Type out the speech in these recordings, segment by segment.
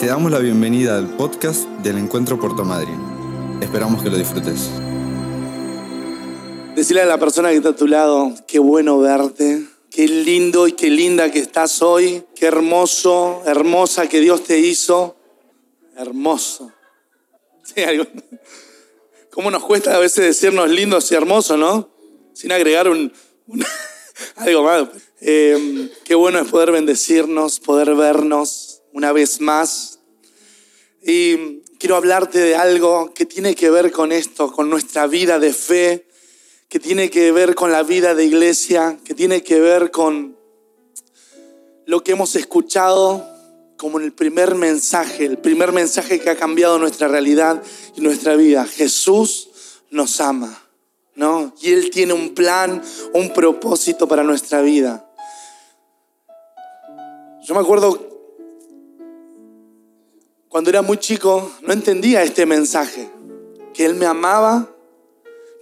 Te damos la bienvenida al podcast del Encuentro Puerto Madryn. Esperamos que lo disfrutes. Decirle a la persona que está a tu lado, qué bueno verte, qué lindo y qué linda que estás hoy, qué hermoso, hermosa que Dios te hizo. Hermoso. ¿Cómo nos cuesta a veces decirnos lindos y hermosos, no? Sin agregar un, un- algo más. Eh, qué bueno es poder bendecirnos, poder vernos una vez más. Y quiero hablarte de algo que tiene que ver con esto, con nuestra vida de fe, que tiene que ver con la vida de iglesia, que tiene que ver con lo que hemos escuchado como el primer mensaje, el primer mensaje que ha cambiado nuestra realidad y nuestra vida. Jesús nos ama, ¿no? Y Él tiene un plan, un propósito para nuestra vida. Yo me acuerdo cuando era muy chico, no entendía este mensaje, que Él me amaba,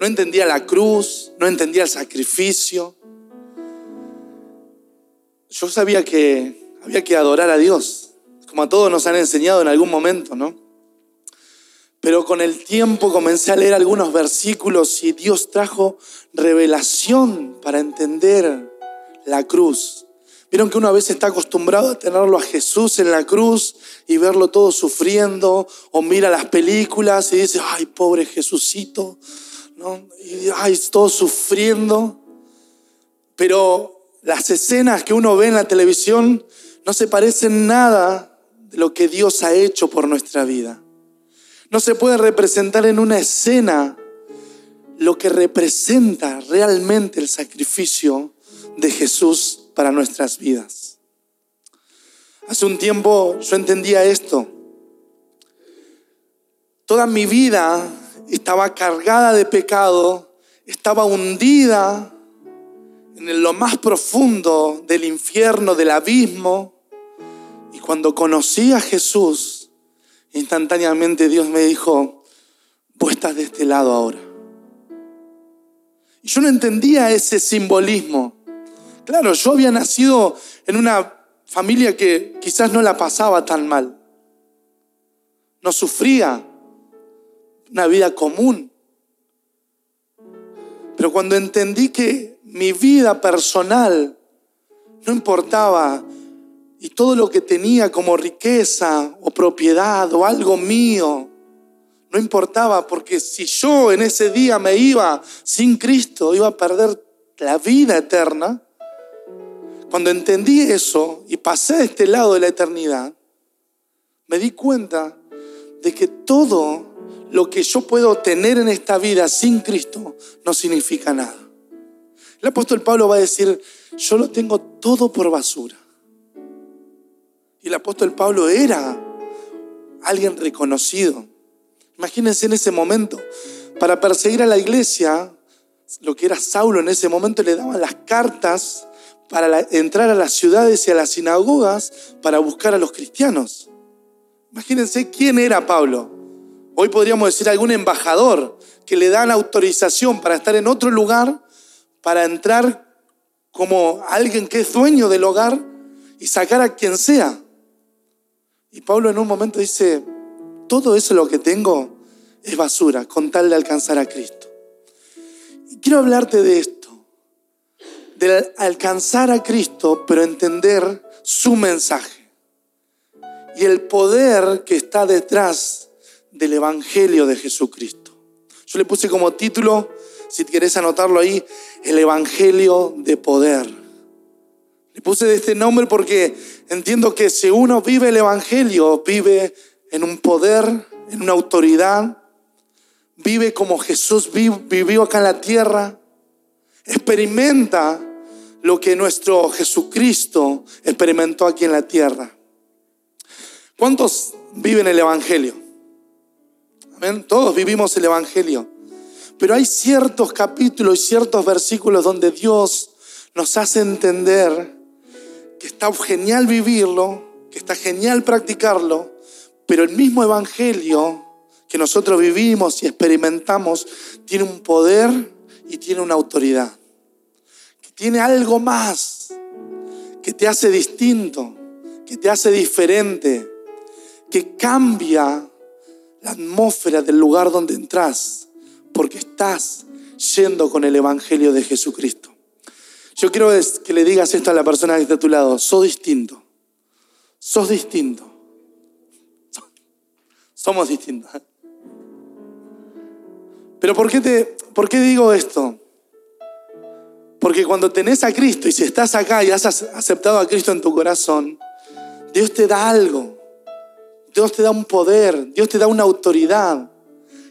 no entendía la cruz, no entendía el sacrificio. Yo sabía que había que adorar a Dios, como a todos nos han enseñado en algún momento, ¿no? Pero con el tiempo comencé a leer algunos versículos y Dios trajo revelación para entender la cruz. Vieron que uno a veces está acostumbrado a tenerlo a Jesús en la cruz y verlo todo sufriendo, o mira las películas y dice, ay, pobre Jesucito, ¿no? Y ay, todo sufriendo. Pero las escenas que uno ve en la televisión no se parecen nada de lo que Dios ha hecho por nuestra vida. No se puede representar en una escena lo que representa realmente el sacrificio de Jesús para nuestras vidas. Hace un tiempo yo entendía esto. Toda mi vida estaba cargada de pecado, estaba hundida en lo más profundo del infierno, del abismo. Y cuando conocí a Jesús, instantáneamente Dios me dijo, vos estás de este lado ahora. Y yo no entendía ese simbolismo. Claro, yo había nacido en una familia que quizás no la pasaba tan mal. No sufría una vida común. Pero cuando entendí que mi vida personal no importaba y todo lo que tenía como riqueza o propiedad o algo mío, no importaba porque si yo en ese día me iba sin Cristo, iba a perder la vida eterna. Cuando entendí eso y pasé de este lado de la eternidad, me di cuenta de que todo lo que yo puedo tener en esta vida sin Cristo no significa nada. El apóstol Pablo va a decir, yo lo tengo todo por basura. Y el apóstol Pablo era alguien reconocido. Imagínense en ese momento, para perseguir a la iglesia, lo que era Saulo en ese momento le daban las cartas para entrar a las ciudades y a las sinagogas para buscar a los cristianos. Imagínense quién era Pablo. Hoy podríamos decir algún embajador que le dan autorización para estar en otro lugar, para entrar como alguien que es dueño del hogar y sacar a quien sea. Y Pablo en un momento dice, todo eso lo que tengo es basura con tal de alcanzar a Cristo. Y quiero hablarte de esto, de alcanzar a Cristo, pero entender su mensaje y el poder que está detrás del Evangelio de Jesucristo. Yo le puse como título, si querés anotarlo ahí, el Evangelio de poder. Le puse este nombre porque entiendo que si uno vive el Evangelio, vive en un poder, en una autoridad, vive como Jesús vi- vivió acá en la tierra, experimenta lo que nuestro Jesucristo experimentó aquí en la tierra. ¿Cuántos viven el Evangelio? Amén. Todos vivimos el Evangelio. Pero hay ciertos capítulos y ciertos versículos donde Dios nos hace entender que está genial vivirlo, que está genial practicarlo, pero el mismo Evangelio que nosotros vivimos y experimentamos tiene un poder y tiene una autoridad. Tiene algo más que te hace distinto, que te hace diferente, que cambia la atmósfera del lugar donde entras, porque estás yendo con el Evangelio de Jesucristo. Yo quiero que le digas esto a la persona que está a tu lado, sos distinto, sos distinto, somos distintos. Pero ¿por qué, te, ¿por qué digo esto? Porque cuando tenés a Cristo y si estás acá y has aceptado a Cristo en tu corazón, Dios te da algo. Dios te da un poder, Dios te da una autoridad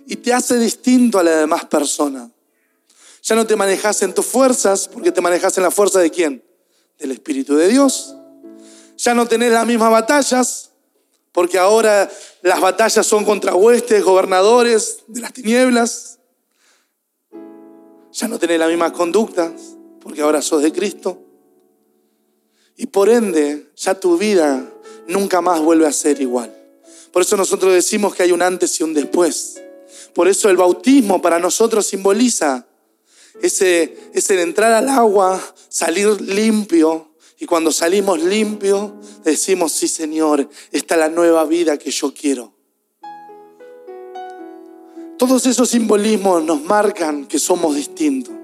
y te hace distinto a la demás persona. Ya no te manejas en tus fuerzas, porque te manejas en la fuerza de quién? Del Espíritu de Dios. Ya no tenés las mismas batallas, porque ahora las batallas son contra huestes, gobernadores de las tinieblas. Ya no tenés las mismas conductas, porque ahora sos de Cristo. Y por ende, ya tu vida nunca más vuelve a ser igual. Por eso nosotros decimos que hay un antes y un después. Por eso el bautismo para nosotros simboliza ese, ese entrar al agua, salir limpio. Y cuando salimos limpio, decimos, sí Señor, esta es la nueva vida que yo quiero. Todos esos simbolismos nos marcan que somos distintos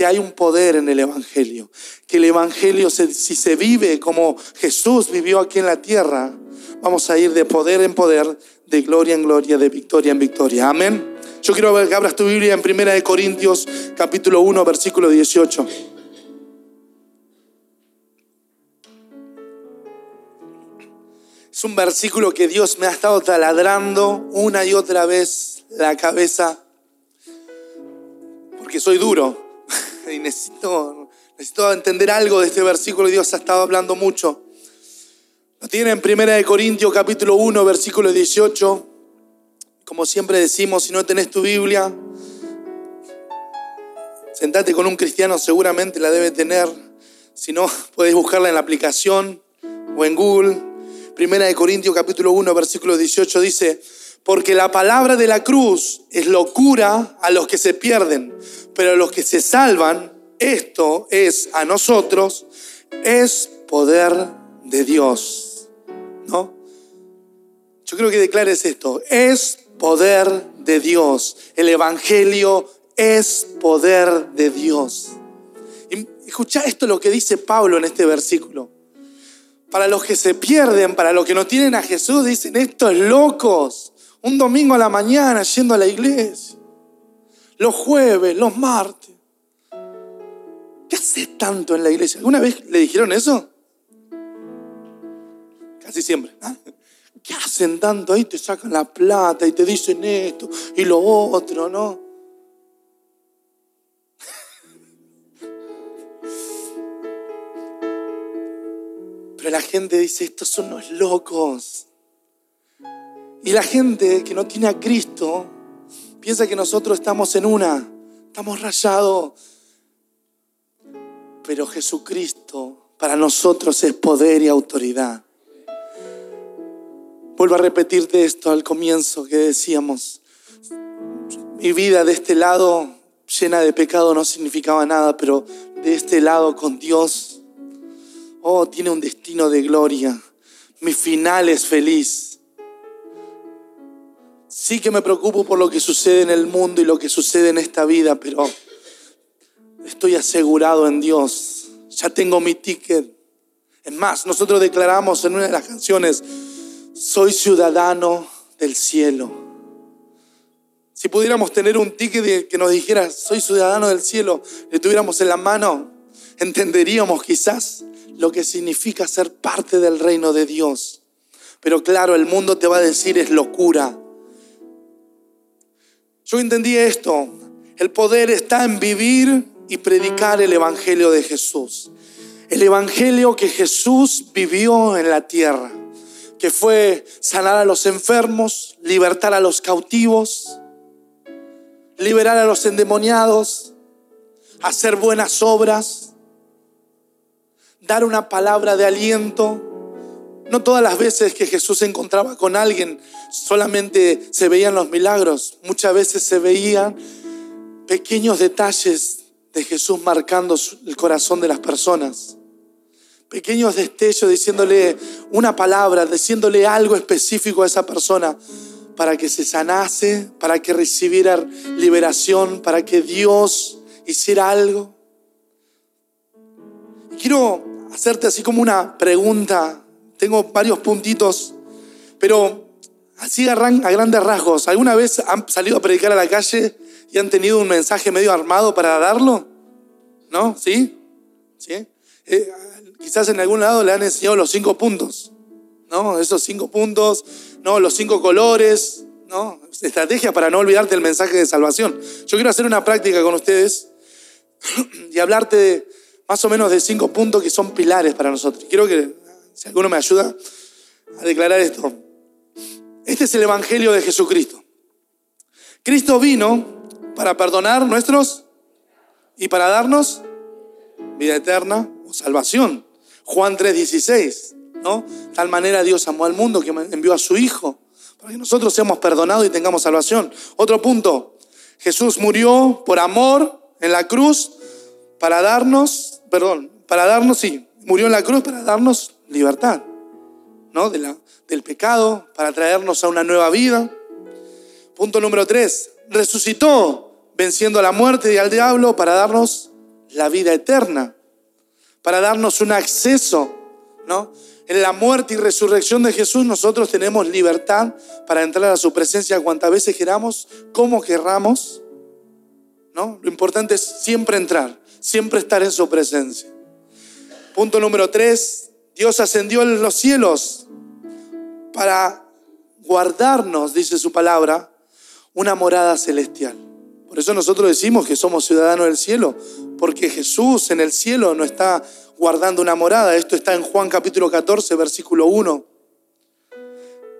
que hay un poder en el Evangelio, que el Evangelio si se vive como Jesús vivió aquí en la tierra, vamos a ir de poder en poder, de gloria en gloria, de victoria en victoria. Amén. Yo quiero que abras tu Biblia en Primera de Corintios capítulo 1 versículo 18. Es un versículo que Dios me ha estado taladrando una y otra vez la cabeza porque soy duro y necesito, necesito entender algo de este versículo y Dios ha estado hablando mucho. Lo tiene en 1 Corintios capítulo 1, versículo 18. Como siempre decimos, si no tenés tu Biblia, sentate con un cristiano, seguramente la debe tener. Si no, puedes buscarla en la aplicación o en Google. Primera de Corintios capítulo 1, versículo 18 dice, porque la palabra de la cruz es locura a los que se pierden, pero a los que se salvan, esto es a nosotros, es poder de Dios. ¿No? Yo creo que declares esto, es poder de Dios. El Evangelio es poder de Dios. Escucha esto lo que dice Pablo en este versículo. Para los que se pierden, para los que no tienen a Jesús, dicen estos locos un domingo a la mañana yendo a la iglesia, los jueves, los martes. ¿Qué haces tanto en la iglesia? ¿Alguna vez le dijeron eso? Casi siempre. ¿ah? ¿Qué hacen tanto? Ahí te sacan la plata y te dicen esto y lo otro, ¿no? Pero la gente dice, estos son unos locos. Y la gente que no tiene a Cristo piensa que nosotros estamos en una, estamos rayados. Pero Jesucristo para nosotros es poder y autoridad. Vuelvo a repetirte esto al comienzo que decíamos. Mi vida de este lado llena de pecado no significaba nada, pero de este lado con Dios, oh, tiene un destino de gloria. Mi final es feliz. Sí que me preocupo por lo que sucede en el mundo y lo que sucede en esta vida, pero estoy asegurado en Dios. Ya tengo mi ticket. Es más, nosotros declaramos en una de las canciones, soy ciudadano del cielo. Si pudiéramos tener un ticket que nos dijera, soy ciudadano del cielo, le tuviéramos en la mano, entenderíamos quizás lo que significa ser parte del reino de Dios. Pero claro, el mundo te va a decir es locura. Yo entendí esto. El poder está en vivir y predicar el Evangelio de Jesús. El Evangelio que Jesús vivió en la tierra, que fue sanar a los enfermos, libertar a los cautivos, liberar a los endemoniados, hacer buenas obras, dar una palabra de aliento, no todas las veces que Jesús se encontraba con alguien solamente se veían los milagros, muchas veces se veían pequeños detalles de Jesús marcando el corazón de las personas. pequeños destellos, diciéndole una palabra, diciéndole algo específico a esa persona para que se sanase, para que recibiera liberación, para que Dios hiciera algo. Quiero hacerte así como una pregunta. Tengo varios puntitos, pero así a grandes rasgos. ¿Alguna vez han salido a predicar a la calle y han tenido un mensaje medio armado para darlo? ¿No? ¿Sí? ¿Sí? Eh, quizás en algún lado le han enseñado los cinco puntos, ¿no? Esos cinco puntos, ¿no? Los cinco colores, ¿no? Estrategia para no olvidarte el mensaje de salvación. Yo quiero hacer una práctica con ustedes y hablarte de, más o menos de cinco puntos que son pilares para nosotros. Quiero que, si alguno me ayuda a declarar esto. Este es el Evangelio de Jesucristo. Cristo vino para perdonar nuestros y para darnos vida eterna o salvación. Juan 3:16, ¿no? Tal manera Dios amó al mundo que envió a su Hijo para que nosotros seamos perdonados y tengamos salvación. Otro punto, Jesús murió por amor en la cruz para darnos, perdón, para darnos, sí, murió en la cruz para darnos libertad, ¿no? De la, del pecado, para traernos a una nueva vida. Punto número tres, resucitó venciendo a la muerte y al diablo para darnos la vida eterna para darnos un acceso, ¿no? En la muerte y resurrección de Jesús nosotros tenemos libertad para entrar a su presencia cuantas veces queramos, como querramos, ¿no? Lo importante es siempre entrar, siempre estar en su presencia. Punto número tres, Dios ascendió en los cielos para guardarnos, dice su palabra, una morada celestial. Por eso nosotros decimos que somos ciudadanos del cielo, porque Jesús en el cielo no está guardando una morada. Esto está en Juan capítulo 14, versículo 1.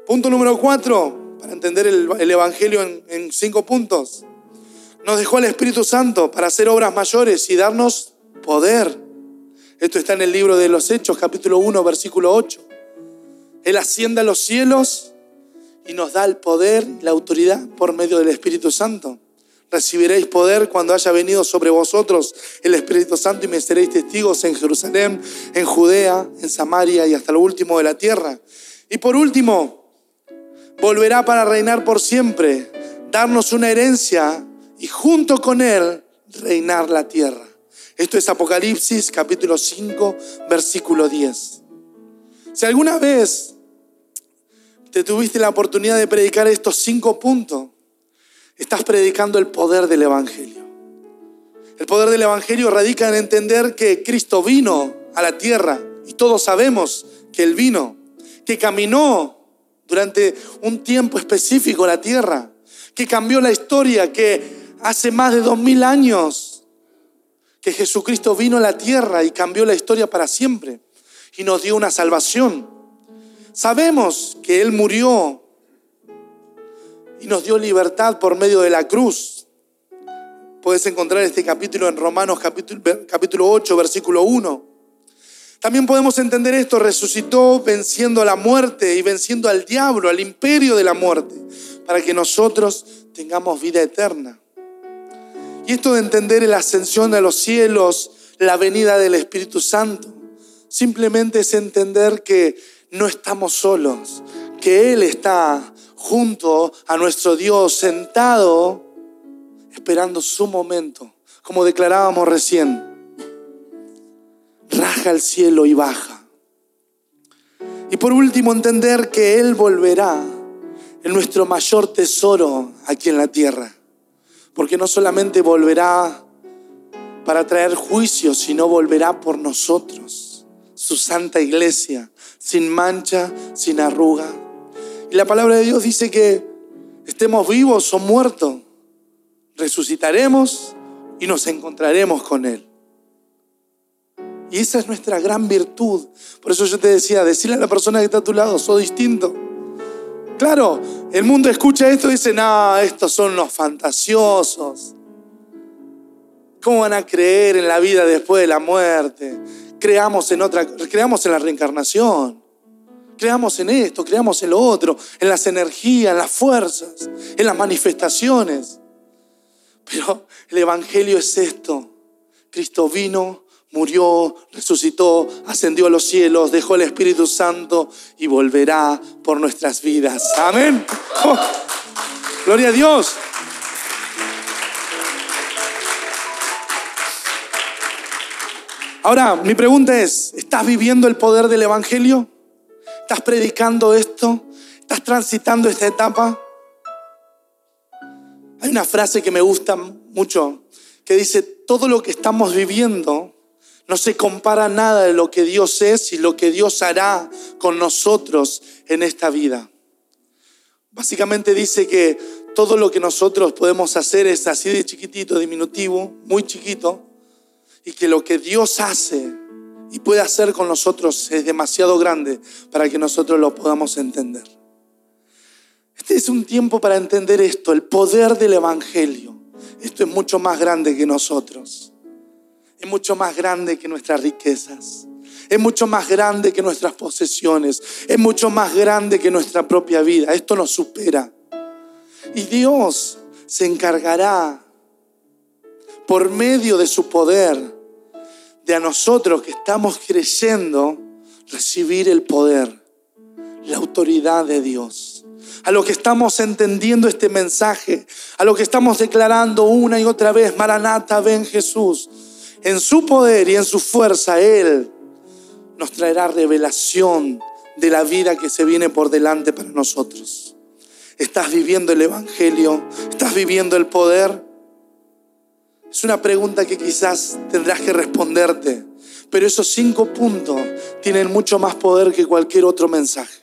Punto número 4, para entender el, Evangelio en, en cinco puntos. Nos dejó el Espíritu Santo para hacer obras mayores y darnos poder. Esto está en el libro de los Hechos, capítulo 1, versículo 8. Él asciende a los cielos y nos da el poder la autoridad por medio del Espíritu Santo. Recibiréis poder cuando haya venido sobre vosotros el Espíritu Santo y me seréis testigos en Jerusalén, en Judea, en Samaria y hasta lo último de la tierra. Y por último, volverá para reinar por siempre, darnos una herencia y junto con Él reinar la tierra. Esto es Apocalipsis capítulo 5, versículo 10. Si alguna vez te tuviste la oportunidad de predicar estos cinco puntos, estás predicando el poder del Evangelio. El poder del Evangelio radica en entender que Cristo vino a la tierra y todos sabemos que Él vino, que caminó durante un tiempo específico la tierra, que cambió la historia, que hace más de dos mil años que Jesucristo vino a la tierra y cambió la historia para siempre y nos dio una salvación. Sabemos que Él murió y nos dio libertad por medio de la cruz. Puedes encontrar este capítulo en Romanos capítulo, capítulo 8, versículo 1. También podemos entender esto, resucitó venciendo a la muerte y venciendo al diablo, al imperio de la muerte, para que nosotros tengamos vida eterna. Y esto de entender la ascensión a los cielos, la venida del Espíritu Santo, simplemente es entender que no estamos solos, que Él está junto a nuestro Dios, sentado, esperando su momento, como declarábamos recién. Raja el cielo y baja. Y por último, entender que Él volverá en nuestro mayor tesoro aquí en la tierra. Porque no solamente volverá para traer juicio, sino volverá por nosotros, su santa iglesia, sin mancha, sin arruga, y la palabra de Dios dice que estemos vivos o muertos, resucitaremos y nos encontraremos con Él. Y esa es nuestra gran virtud. Por eso yo te decía, decirle a la persona que está a tu lado, soy distinto. Claro, el mundo escucha esto y dice, no, estos son los fantasiosos. ¿Cómo van a creer en la vida después de la muerte? Creamos en otra, creamos en la reencarnación creamos en esto, creamos en lo otro, en las energías, en las fuerzas, en las manifestaciones. Pero el Evangelio es esto. Cristo vino murió, resucitó, ascendió a los cielos, dejó el Espíritu Santo y volverá por nuestras vidas. Amén. Oh, gloria a Dios. Ahora, mi pregunta es, ¿estás viviendo el poder del Evangelio? ¿Estás predicando esto? ¿Estás transitando esta etapa? Hay una frase que me gusta mucho que dice, todo lo que estamos viviendo no se compara nada de lo que Dios es y lo que Dios hará con nosotros en esta vida. Básicamente dice que todo lo que nosotros podemos hacer es así de chiquitito, diminutivo, muy chiquito, y que lo que Dios hace y puede hacer con nosotros es demasiado grande para que nosotros lo podamos entender. Este es un tiempo para entender esto, el poder del Evangelio. Esto es mucho más grande que nosotros es mucho más grande que nuestras riquezas. Es mucho más grande que nuestras posesiones. Es mucho más grande que nuestra propia vida. Esto nos supera. Y Dios se encargará por medio de su poder de a nosotros que estamos creyendo recibir el poder, la autoridad de Dios. A lo que estamos entendiendo este mensaje, a lo que estamos declarando una y otra vez, Maranata, ven Jesús en su poder y en su fuerza, Él nos traerá revelación de la vida que se viene por delante para nosotros. ¿Estás viviendo el Evangelio? ¿Estás viviendo el poder? Es una pregunta que quizás tendrás que responderte, pero esos cinco puntos tienen mucho más poder que cualquier otro mensaje.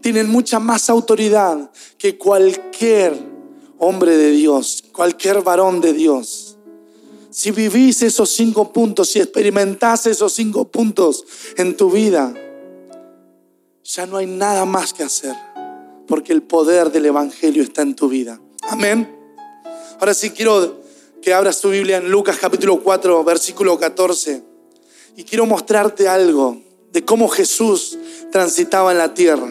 Tienen mucha más autoridad que cualquier hombre de Dios, cualquier varón de Dios si vivís esos cinco puntos, si experimentás esos cinco puntos en tu vida, ya no hay nada más que hacer, porque el poder del Evangelio está en tu vida. Amén. Ahora sí quiero que abras tu Biblia en Lucas capítulo 4, versículo 14, y quiero mostrarte algo de cómo Jesús transitaba en la tierra.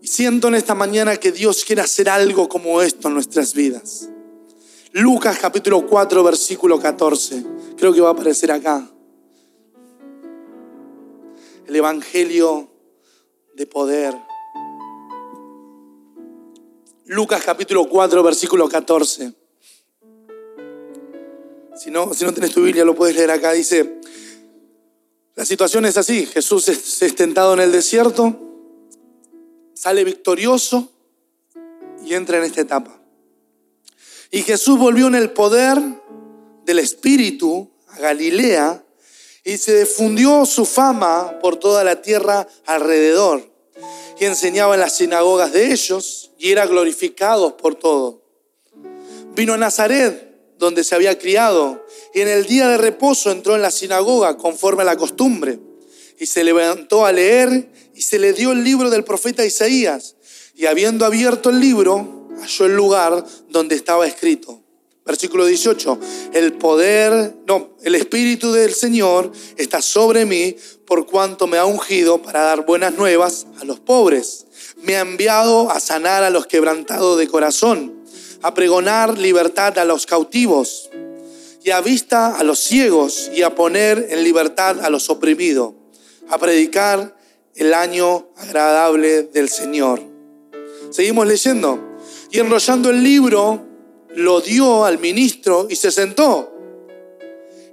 Y siento en esta mañana que Dios quiere hacer algo como esto en nuestras vidas. Lucas capítulo 4, versículo 14. Creo que va a aparecer acá. El Evangelio de poder. Lucas capítulo 4, versículo 14. Si no, si no tienes tu Biblia, lo puedes leer acá. Dice, la situación es así. Jesús es tentado en el desierto, sale victorioso y entra en esta etapa. Y Jesús volvió en el poder del Espíritu a Galilea y se difundió su fama por toda la tierra alrededor. Y enseñaba en las sinagogas de ellos y era glorificado por todo. Vino a Nazaret, donde se había criado, y en el día de reposo entró en la sinagoga conforme a la costumbre. Y se levantó a leer y se le dio el libro del profeta Isaías. Y habiendo abierto el libro, halló el lugar donde estaba escrito. Versículo 18, el poder, no, el Espíritu del Señor está sobre mí por cuanto me ha ungido para dar buenas nuevas a los pobres. Me ha enviado a sanar a los quebrantados de corazón, a pregonar libertad a los cautivos y a vista a los ciegos y a poner en libertad a los oprimidos, a predicar el año agradable del Señor. Seguimos leyendo y enrollando el libro lo dio al ministro y se sentó.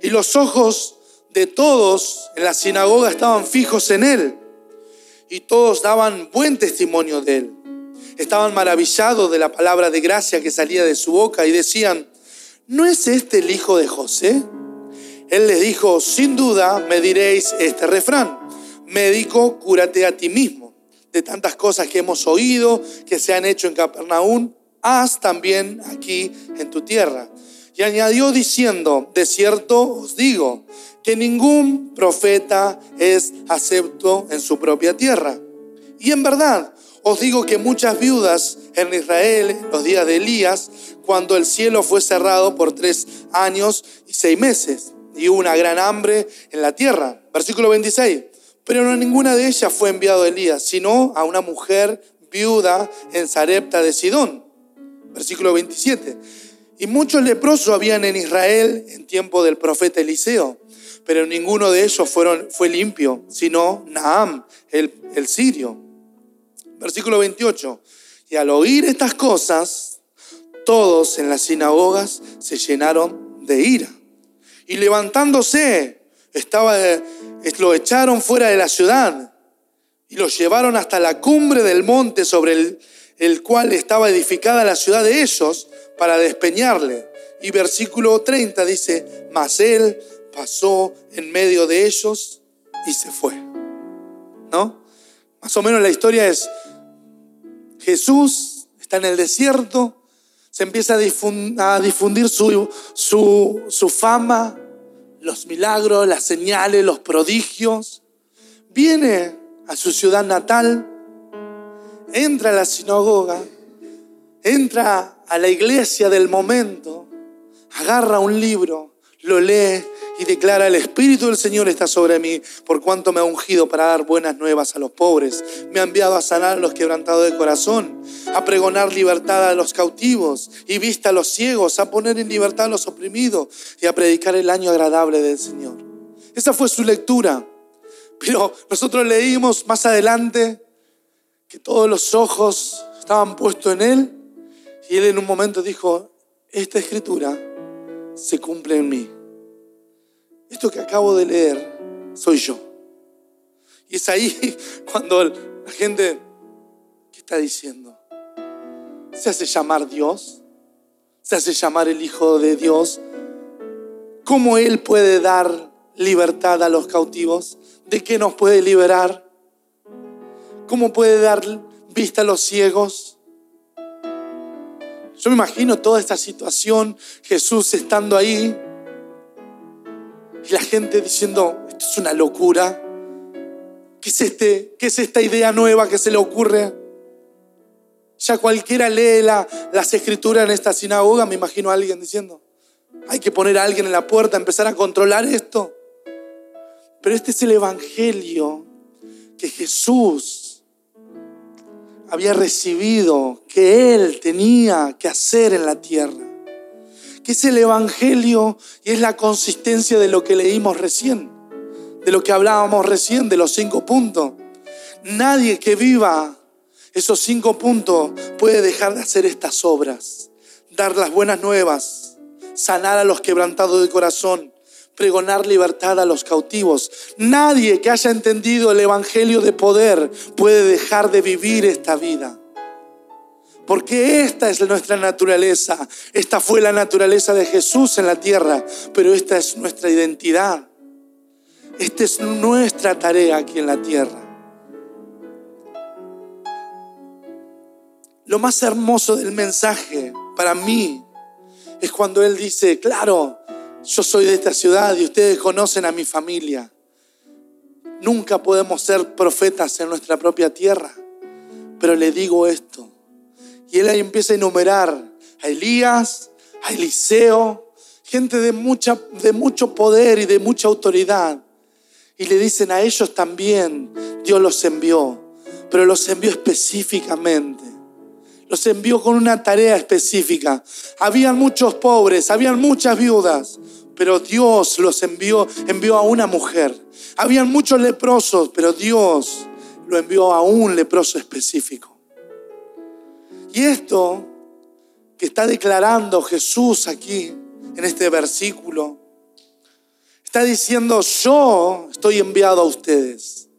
Y los ojos de todos en la sinagoga estaban fijos en él y todos daban buen testimonio de él. Estaban maravillados de la palabra de gracia que salía de su boca y decían, ¿no es este el hijo de José? Él les dijo, sin duda me diréis este refrán, médico, cúrate a ti mismo de tantas cosas que hemos oído, que se han hecho en Capernaum, haz también aquí en tu tierra. Y añadió diciendo, de cierto os digo, que ningún profeta es acepto en su propia tierra. Y en verdad, os digo que muchas viudas en Israel, en los días de Elías, cuando el cielo fue cerrado por tres años y seis meses, y hubo una gran hambre en la tierra. Versículo 26. Pero no ninguna de ellas fue enviado a Elías, sino a una mujer viuda en Sarepta de Sidón. Versículo 27. Y muchos leprosos habían en Israel en tiempo del profeta Eliseo, pero ninguno de ellos fueron, fue limpio, sino Naam, el, el sirio. Versículo 28. Y al oír estas cosas, todos en las sinagogas se llenaron de ira. Y levantándose, estaba, lo echaron fuera de la ciudad y lo llevaron hasta la cumbre del monte sobre el, el cual estaba edificada la ciudad de ellos para despeñarle. Y versículo 30 dice, mas él pasó en medio de ellos y se fue. ¿No? Más o menos la historia es, Jesús está en el desierto, se empieza a difundir, su, su, su fama, los milagros, las señales, los prodigios. Viene a su ciudad natal, entra a la sinagoga, entra a la iglesia del momento, agarra un libro, lo lee y declara, el Espíritu del Señor está sobre mí, por cuanto me ha ungido para dar buenas nuevas a los pobres, me ha enviado a sanar a los quebrantados de corazón, a pregonar libertad a los cautivos y vista a los ciegos, a poner en libertad a los oprimidos y a predicar el año agradable del Señor. Esa fue su lectura. Pero nosotros leímos más adelante que todos los ojos estaban puestos en Él y Él en un momento dijo, esta escritura se cumple en mí. Esto que acabo de leer soy yo. Y es ahí cuando la gente, ¿qué está diciendo? Se hace llamar Dios, se hace llamar el Hijo de Dios. ¿Cómo Él puede dar libertad a los cautivos? ¿De qué nos puede liberar? ¿Cómo puede dar vista a los ciegos? Yo me imagino toda esta situación, Jesús estando ahí y la gente diciendo, esto es una locura. ¿Qué es, este, ¿Qué es esta idea nueva que se le ocurre? Ya cualquiera lee la, las escrituras en esta sinagoga, me imagino a alguien diciendo, hay que poner a alguien en la puerta, empezar a controlar esto. Pero este es el Evangelio que Jesús había recibido, que Él tenía que hacer en la tierra que es el Evangelio y es la consistencia de lo que leímos recién, de lo que hablábamos recién, de los cinco puntos. Nadie que viva esos cinco puntos puede dejar de hacer estas obras, dar las buenas nuevas, sanar a los quebrantados de corazón, pregonar libertad a los cautivos. Nadie que haya entendido el Evangelio de poder puede dejar de vivir esta vida. Porque esta es nuestra naturaleza. Esta fue la naturaleza de Jesús en la tierra, pero esta es nuestra identidad. Esta es nuestra tarea aquí en la tierra. Lo más hermoso del mensaje para mí es cuando Él dice, claro, yo soy de esta ciudad y ustedes conocen a mi familia. Nunca podemos ser profetas en nuestra propia tierra, pero le digo esto, y él ahí empieza a enumerar a Elías, a Eliseo, gente de, mucha, de mucho poder y de mucha autoridad. Y le dicen a ellos también, Dios los envió, pero los envió específicamente. Los envió con una tarea específica. Habían muchos pobres, habían muchas viudas, pero Dios los envió, envió a una mujer. Habían muchos leprosos, pero Dios lo envió a un leproso específico. Y esto que está declarando Jesús aquí en este versículo, está diciendo, yo estoy enviado a ustedes.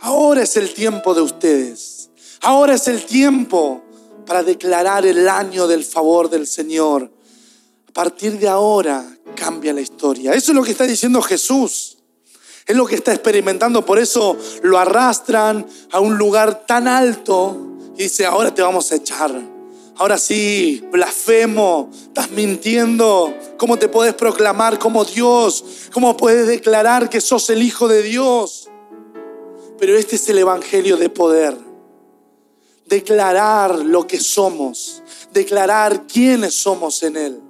Ahora es el tiempo de ustedes. Ahora es el tiempo para declarar el año del favor del Señor. A partir de ahora cambia la historia. Eso es lo que está diciendo Jesús. Es lo que está experimentando. Por eso lo arrastran a un lugar tan alto y dice, ahora te vamos a echar. Ahora sí, blasfemo, estás mintiendo. ¿Cómo te puedes proclamar como Dios? ¿Cómo puedes declarar que sos el Hijo de Dios? Pero este es el Evangelio de poder. Declarar lo que somos, declarar quiénes somos en Él.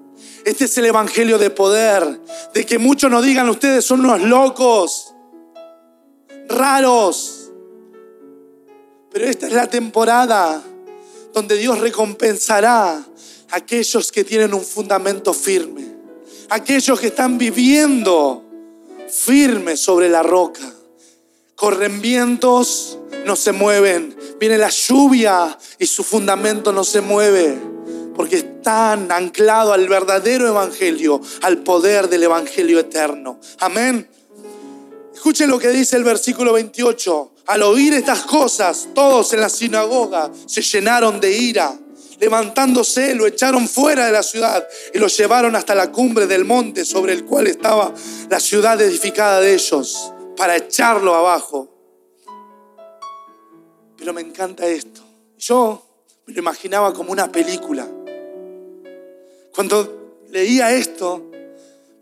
Este es el Evangelio de poder, de que muchos nos digan ustedes son unos locos, raros, pero esta es la temporada donde Dios recompensará aquellos que tienen un fundamento firme, aquellos que están viviendo firme sobre la roca. Corren vientos, no se mueven. Viene la lluvia y su fundamento no se mueve. Porque están anclados al verdadero evangelio, al poder del evangelio eterno. Amén. Escuchen lo que dice el versículo 28. Al oír estas cosas, todos en la sinagoga se llenaron de ira. Levantándose, lo echaron fuera de la ciudad y lo llevaron hasta la cumbre del monte sobre el cual estaba la ciudad edificada de ellos, para echarlo abajo. Pero me encanta esto. Yo me lo imaginaba como una película. Cuando leía esto,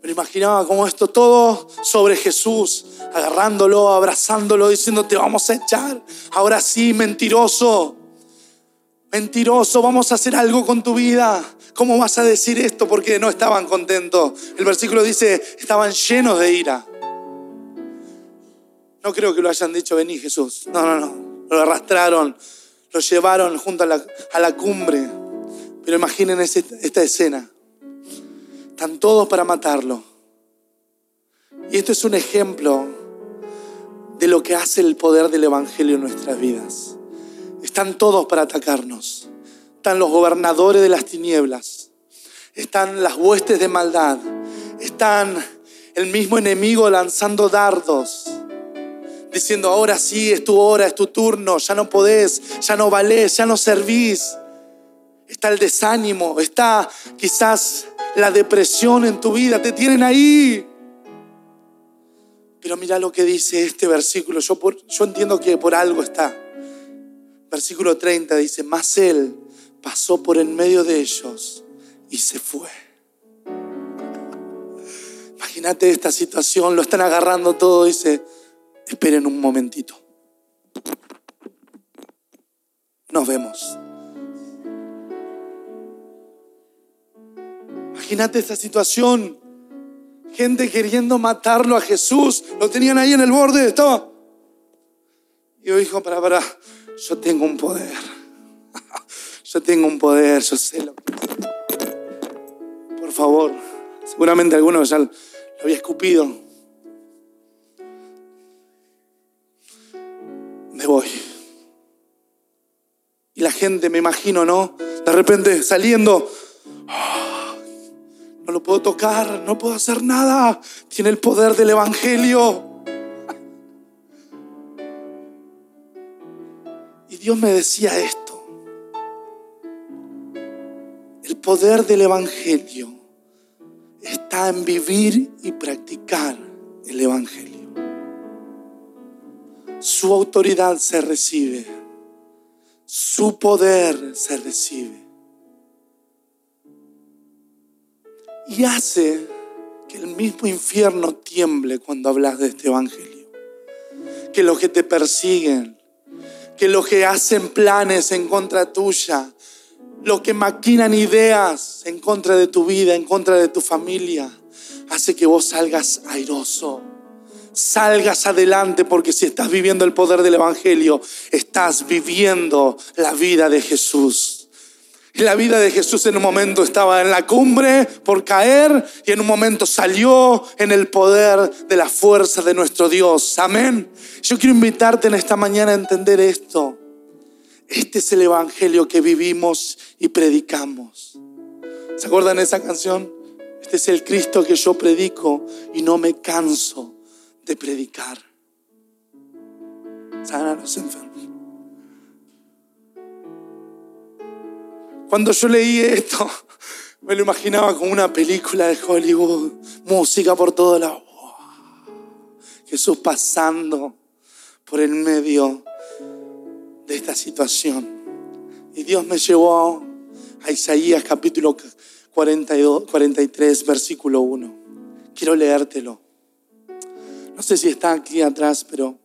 me imaginaba como esto todo sobre Jesús, agarrándolo, abrazándolo, diciendo, te vamos a echar. Ahora sí, mentiroso. Mentiroso, vamos a hacer algo con tu vida. ¿Cómo vas a decir esto? Porque no estaban contentos. El versículo dice, estaban llenos de ira. No creo que lo hayan dicho, vení Jesús. No, no, no. Lo arrastraron, lo llevaron junto a la, a la cumbre. Pero imaginen esta escena. Están todos para matarlo. Y esto es un ejemplo de lo que hace el poder del Evangelio en nuestras vidas. Están todos para atacarnos. Están los gobernadores de las tinieblas. Están las huestes de maldad. Están el mismo enemigo lanzando dardos. Diciendo, ahora sí, es tu hora, es tu turno, ya no podés, ya no valés, ya no servís. Está el desánimo, está quizás la depresión en tu vida, te tienen ahí. Pero mira lo que dice este versículo, yo, entiendo que por algo está. Versículo 30 dice, mas él pasó por en medio de ellos y se fue. Imagínate esta situación, lo están agarrando todo, dice, esperen un momentito. Nos vemos. Imagínate esta situación. Gente queriendo matarlo a Jesús. Lo tenían ahí en el borde. Estaba. Y yo dijo, para, para. Yo tengo un poder. Yo tengo un poder. Yo sé lo Por favor. Seguramente alguno ya lo había escupido. Me voy. Y la gente, me imagino, ¿no? De repente saliendo no lo puedo tocar, no puedo hacer nada. Tiene el poder del Evangelio. Y Dios me decía esto. El poder del Evangelio está en vivir y practicar el Evangelio. Su autoridad se recibe. Su poder se recibe. Y hace que el mismo infierno tiemble cuando hablas de este Evangelio. Que los que te persiguen, que los que hacen planes en contra tuya, los que maquinan ideas en contra de tu vida, en contra de tu familia, hace que vos salgas airoso, salgas adelante, porque si estás viviendo el poder del Evangelio, estás viviendo la vida de Jesús. La vida de Jesús en un momento estaba en la cumbre por caer y en un momento salió en el poder de la fuerza de nuestro Dios. Amén. Yo quiero invitarte en esta mañana a entender esto. Este es el Evangelio que vivimos y predicamos. ¿Se acuerdan de esa canción? Este es el Cristo que yo predico y no me canso de predicar. Sana a los enfermos. Cuando yo leí esto, me lo imaginaba como una película de Hollywood, música por todo lado. Jesús pasando por el medio de esta situación. Y Dios me llevó a Isaías capítulo 42, 43, versículo 1. Quiero leértelo. No sé si está aquí atrás, pero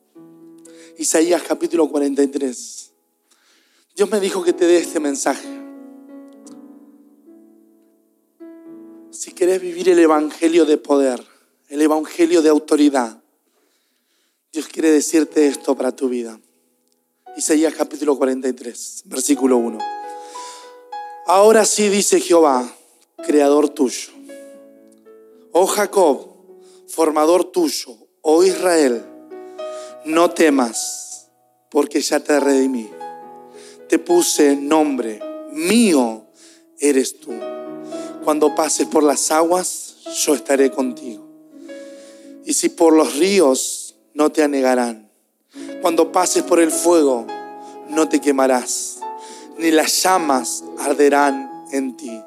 Isaías capítulo 43. Dios me dijo que te dé este mensaje. Si querés vivir el Evangelio de poder, el Evangelio de autoridad, Dios quiere decirte esto para tu vida. Isaías capítulo 43, versículo 1. Ahora sí dice Jehová, creador tuyo. Oh Jacob, formador tuyo. Oh Israel, no temas, porque ya te redimí. Te puse nombre, mío eres tú. Cuando pases por las aguas, yo estaré contigo. Y si por los ríos, no te anegarán. Cuando pases por el fuego, no te quemarás, ni las llamas arderán en ti.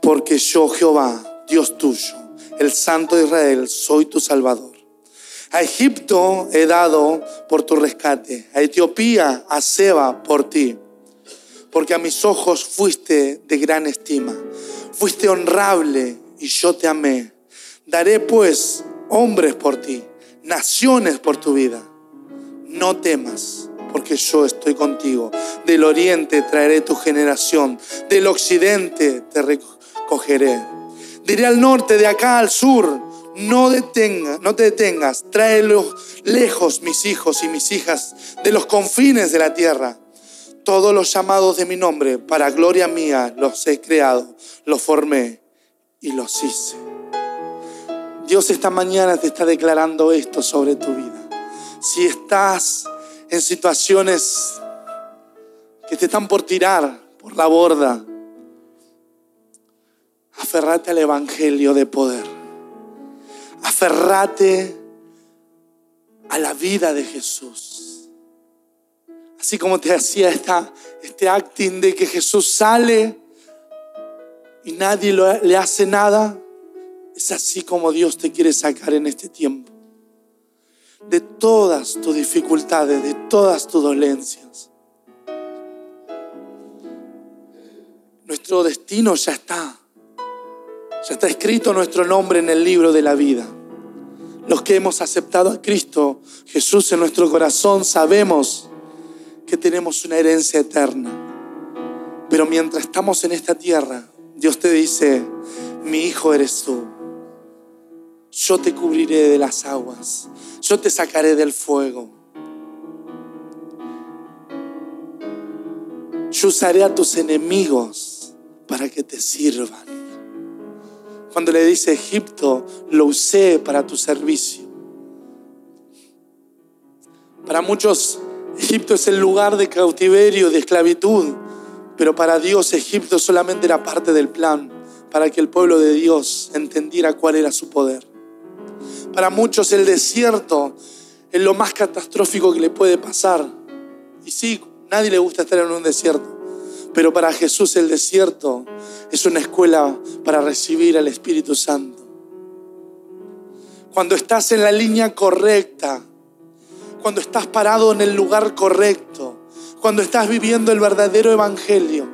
Porque yo, Jehová, Dios tuyo, el Santo de Israel, soy tu Salvador. A Egipto he dado por tu rescate, a Etiopía, a Seba por ti. Porque a mis ojos fuiste de gran estima, fuiste honrable y yo te amé. Daré pues hombres por ti, naciones por tu vida. No temas, porque yo estoy contigo. Del oriente traeré tu generación, del occidente te recogeré. Diré al norte, de acá al sur, no, detenga, no te detengas, tráelos lejos mis hijos y mis hijas de los confines de la tierra. Todos los llamados de mi nombre, para gloria mía, los he creado, los formé y los hice. Dios esta mañana te está declarando esto sobre tu vida. Si estás en situaciones que te están por tirar por la borda, aferrate al Evangelio de poder. Aferrate a la vida de Jesús. Así como te hacía esta, este acting de que Jesús sale y nadie le hace nada, es así como Dios te quiere sacar en este tiempo. De todas tus dificultades, de todas tus dolencias. Nuestro destino ya está. Ya está escrito nuestro nombre en el libro de la vida. Los que hemos aceptado a Cristo Jesús en nuestro corazón sabemos que tenemos una herencia eterna. Pero mientras estamos en esta tierra, Dios te dice, mi hijo eres tú. Yo te cubriré de las aguas. Yo te sacaré del fuego. Yo usaré a tus enemigos para que te sirvan. Cuando le dice Egipto, lo usé para tu servicio. Para muchos, Egipto es el lugar de cautiverio, de esclavitud, pero para Dios Egipto solamente era parte del plan, para que el pueblo de Dios entendiera cuál era su poder. Para muchos el desierto es lo más catastrófico que le puede pasar. Y sí, nadie le gusta estar en un desierto. Pero para Jesús el desierto es una escuela para recibir al Espíritu Santo. Cuando estás en la línea correcta, cuando estás parado en el lugar correcto, cuando estás viviendo el verdadero evangelio,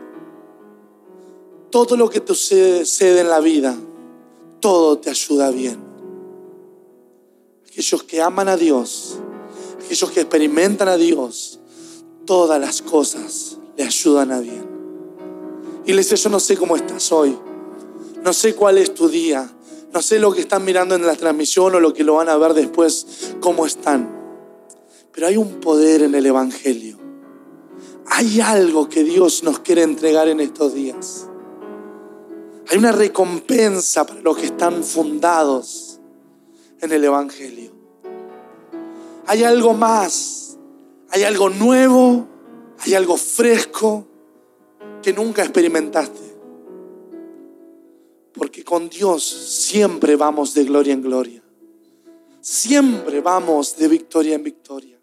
todo lo que te sucede en la vida, todo te ayuda bien. Aquellos que aman a Dios, aquellos que experimentan a Dios, todas las cosas le ayudan a bien. Iglesia, yo no sé cómo estás hoy. No sé cuál es tu día. No sé lo que están mirando en la transmisión o lo que lo van a ver después, cómo están. Pero hay un poder en el Evangelio. Hay algo que Dios nos quiere entregar en estos días. Hay una recompensa para los que están fundados en el Evangelio. Hay algo más. Hay algo nuevo. Hay algo fresco que nunca experimentaste. Porque con Dios siempre vamos de gloria en gloria. Siempre vamos de victoria en victoria.